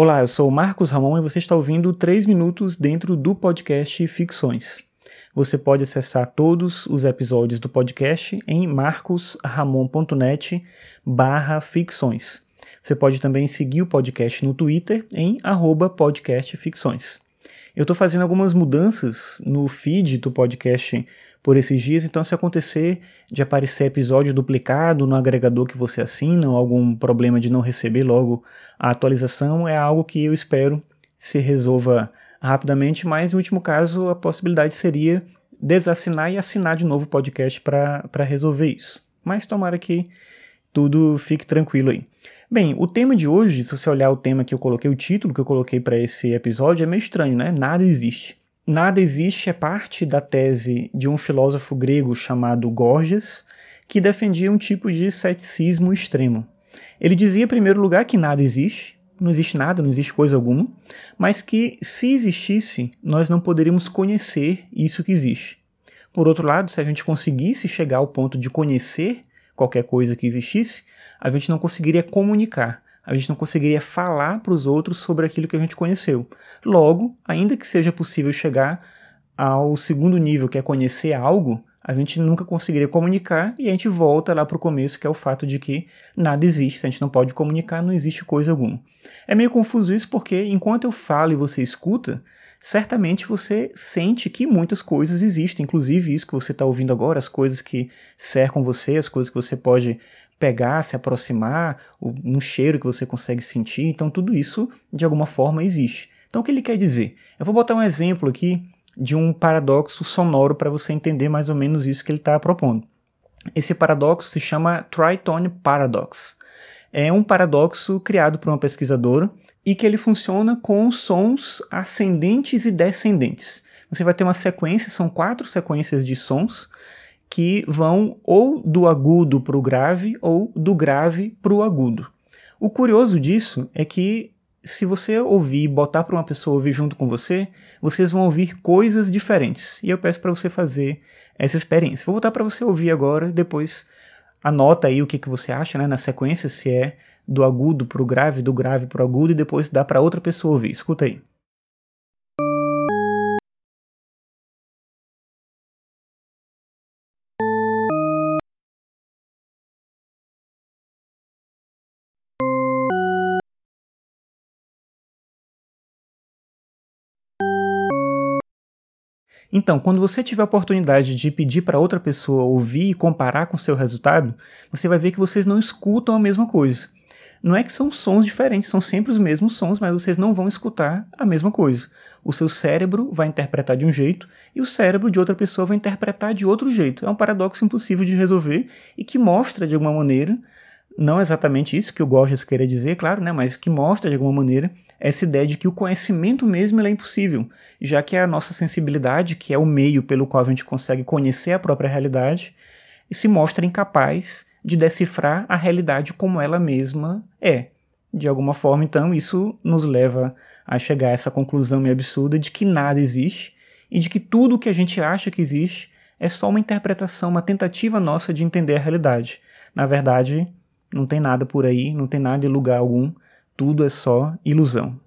Olá, eu sou o Marcos Ramon e você está ouvindo 3 minutos dentro do podcast Ficções. Você pode acessar todos os episódios do podcast em marcosramon.net barra ficções. Você pode também seguir o podcast no Twitter em arroba podcastficções. Eu estou fazendo algumas mudanças no feed do podcast por esses dias, então se acontecer de aparecer episódio duplicado no agregador que você assina ou algum problema de não receber logo a atualização, é algo que eu espero se resolva rapidamente, mas no último caso a possibilidade seria desassinar e assinar de novo o podcast para resolver isso. Mas tomara que tudo fique tranquilo aí. Bem, o tema de hoje, se você olhar o tema que eu coloquei, o título que eu coloquei para esse episódio, é meio estranho, né? Nada existe. Nada existe é parte da tese de um filósofo grego chamado Gorgias, que defendia um tipo de ceticismo extremo. Ele dizia, em primeiro lugar, que nada existe, não existe nada, não existe coisa alguma, mas que se existisse, nós não poderíamos conhecer isso que existe. Por outro lado, se a gente conseguisse chegar ao ponto de conhecer qualquer coisa que existisse, a gente não conseguiria comunicar a gente não conseguiria falar para os outros sobre aquilo que a gente conheceu. Logo, ainda que seja possível chegar ao segundo nível, que é conhecer algo, a gente nunca conseguiria comunicar e a gente volta lá para o começo, que é o fato de que nada existe. Se a gente não pode comunicar, não existe coisa alguma. É meio confuso isso porque enquanto eu falo e você escuta, certamente você sente que muitas coisas existem, inclusive isso que você está ouvindo agora, as coisas que cercam você, as coisas que você pode pegar, se aproximar, um cheiro que você consegue sentir. Então, tudo isso, de alguma forma, existe. Então, o que ele quer dizer? Eu vou botar um exemplo aqui de um paradoxo sonoro para você entender mais ou menos isso que ele está propondo. Esse paradoxo se chama Tritone Paradox. É um paradoxo criado por uma pesquisadora e que ele funciona com sons ascendentes e descendentes. Você vai ter uma sequência, são quatro sequências de sons, que vão ou do agudo para o grave ou do grave para o agudo. O curioso disso é que se você ouvir e botar para uma pessoa ouvir junto com você, vocês vão ouvir coisas diferentes. E eu peço para você fazer essa experiência. Vou voltar para você ouvir agora, depois anota aí o que, que você acha né, na sequência, se é do agudo para o grave, do grave para o agudo, e depois dá para outra pessoa ouvir. Escuta aí. Então, quando você tiver a oportunidade de pedir para outra pessoa ouvir e comparar com seu resultado, você vai ver que vocês não escutam a mesma coisa. Não é que são sons diferentes, são sempre os mesmos sons, mas vocês não vão escutar a mesma coisa. O seu cérebro vai interpretar de um jeito e o cérebro de outra pessoa vai interpretar de outro jeito. É um paradoxo impossível de resolver e que mostra de alguma maneira, não exatamente isso que o Gorgias queria dizer, claro, né, mas que mostra de alguma maneira essa ideia de que o conhecimento mesmo é impossível, já que a nossa sensibilidade, que é o meio pelo qual a gente consegue conhecer a própria realidade, se mostra incapaz de decifrar a realidade como ela mesma é. De alguma forma, então, isso nos leva a chegar a essa conclusão meio absurda de que nada existe e de que tudo o que a gente acha que existe é só uma interpretação, uma tentativa nossa de entender a realidade. Na verdade, não tem nada por aí, não tem nada em lugar algum tudo é só ilusão.